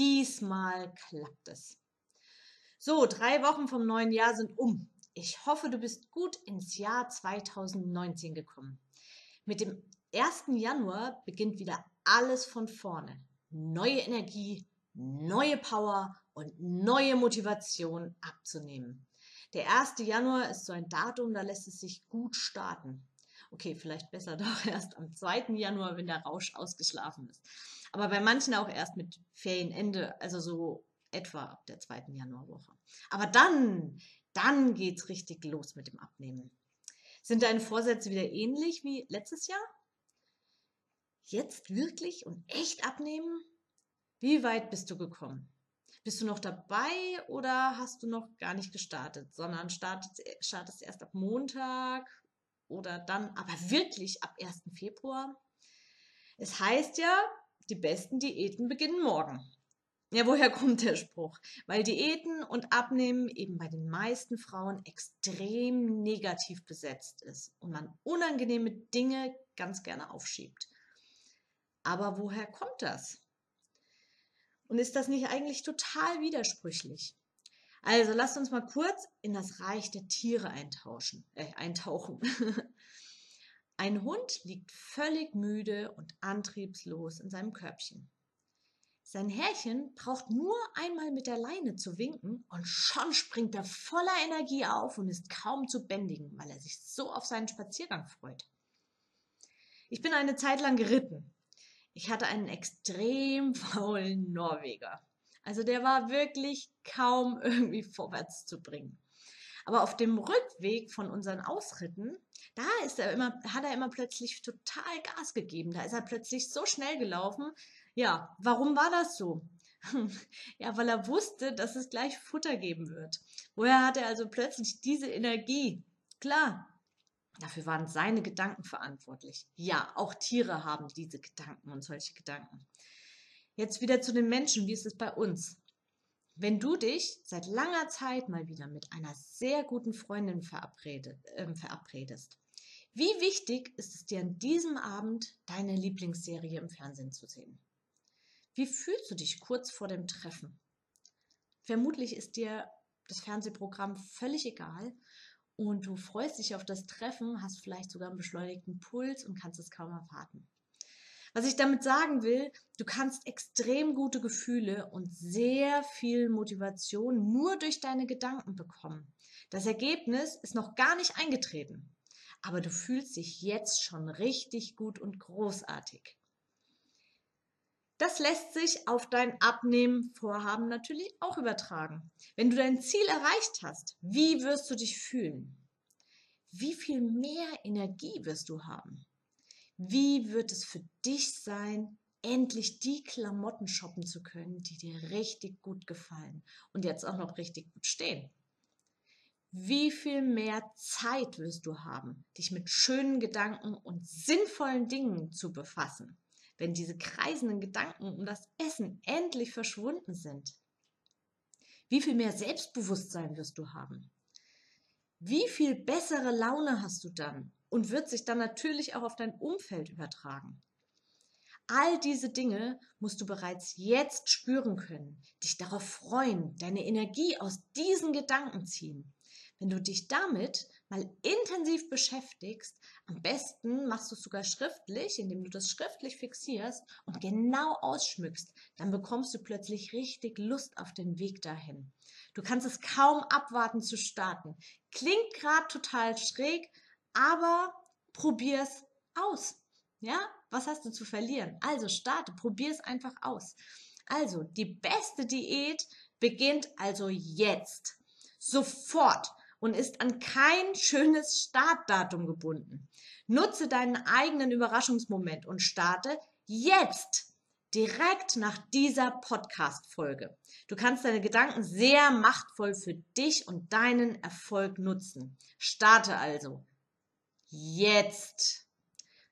Diesmal klappt es. So, drei Wochen vom neuen Jahr sind um. Ich hoffe, du bist gut ins Jahr 2019 gekommen. Mit dem 1. Januar beginnt wieder alles von vorne. Neue Energie, neue Power und neue Motivation abzunehmen. Der 1. Januar ist so ein Datum, da lässt es sich gut starten. Okay, vielleicht besser doch erst am 2. Januar, wenn der Rausch ausgeschlafen ist. Aber bei manchen auch erst mit Ferienende, also so etwa ab der zweiten Januarwoche. Aber dann, dann geht's richtig los mit dem Abnehmen. Sind deine Vorsätze wieder ähnlich wie letztes Jahr? Jetzt wirklich und echt abnehmen? Wie weit bist du gekommen? Bist du noch dabei oder hast du noch gar nicht gestartet, sondern startest, startest erst ab Montag oder dann aber wirklich ab 1. Februar? Es heißt ja, die besten Diäten beginnen morgen. Ja, woher kommt der Spruch? Weil Diäten und Abnehmen eben bei den meisten Frauen extrem negativ besetzt ist und man unangenehme Dinge ganz gerne aufschiebt. Aber woher kommt das? Und ist das nicht eigentlich total widersprüchlich? Also lasst uns mal kurz in das Reich der Tiere eintauschen, äh, eintauchen. Ein Hund liegt völlig müde und antriebslos in seinem Körbchen. Sein Herrchen braucht nur einmal mit der Leine zu winken und schon springt er voller Energie auf und ist kaum zu bändigen, weil er sich so auf seinen Spaziergang freut. Ich bin eine Zeit lang geritten. Ich hatte einen extrem faulen Norweger. Also der war wirklich kaum irgendwie vorwärts zu bringen. Aber auf dem Rückweg von unseren Ausritten da ist er immer, hat er immer plötzlich total Gas gegeben. Da ist er plötzlich so schnell gelaufen. Ja, warum war das so? ja, weil er wusste, dass es gleich Futter geben wird. Woher hat er also plötzlich diese Energie? Klar, dafür waren seine Gedanken verantwortlich. Ja, auch Tiere haben diese Gedanken und solche Gedanken. Jetzt wieder zu den Menschen. Wie ist es bei uns? Wenn du dich seit langer Zeit mal wieder mit einer sehr guten Freundin verabredet, äh, verabredest, wie wichtig ist es dir an diesem Abend, deine Lieblingsserie im Fernsehen zu sehen? Wie fühlst du dich kurz vor dem Treffen? Vermutlich ist dir das Fernsehprogramm völlig egal und du freust dich auf das Treffen, hast vielleicht sogar einen beschleunigten Puls und kannst es kaum erwarten. Was ich damit sagen will, du kannst extrem gute Gefühle und sehr viel Motivation nur durch deine Gedanken bekommen. Das Ergebnis ist noch gar nicht eingetreten, aber du fühlst dich jetzt schon richtig gut und großartig. Das lässt sich auf dein Abnehmen-Vorhaben natürlich auch übertragen. Wenn du dein Ziel erreicht hast, wie wirst du dich fühlen? Wie viel mehr Energie wirst du haben? Wie wird es für dich sein, endlich die Klamotten shoppen zu können, die dir richtig gut gefallen und jetzt auch noch richtig gut stehen? Wie viel mehr Zeit wirst du haben, dich mit schönen Gedanken und sinnvollen Dingen zu befassen, wenn diese kreisenden Gedanken um das Essen endlich verschwunden sind? Wie viel mehr Selbstbewusstsein wirst du haben? Wie viel bessere Laune hast du dann und wird sich dann natürlich auch auf dein Umfeld übertragen. All diese Dinge musst du bereits jetzt spüren können, dich darauf freuen, deine Energie aus diesen Gedanken ziehen. Wenn du dich damit mal intensiv beschäftigst, am besten machst du es sogar schriftlich, indem du das schriftlich fixierst und genau ausschmückst, dann bekommst du plötzlich richtig Lust auf den Weg dahin. Du kannst es kaum abwarten zu starten. Klingt gerade total schräg, aber probier's aus. Ja, was hast du zu verlieren? Also starte, probier's einfach aus. Also, die beste Diät beginnt also jetzt. Sofort und ist an kein schönes Startdatum gebunden. Nutze deinen eigenen Überraschungsmoment und starte jetzt. direkt nach dieser Podcast-Folge. Du kannst deine Gedanken sehr machtvoll für dich und deinen Erfolg nutzen. Starte also. Jetzt.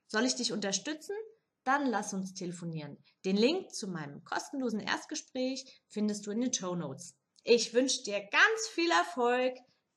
Soll ich dich unterstützen? Dann lass uns telefonieren. Den Link zu meinem kostenlosen Erstgespräch findest du in den Show Notes. Ich wünsche dir ganz viel Erfolg.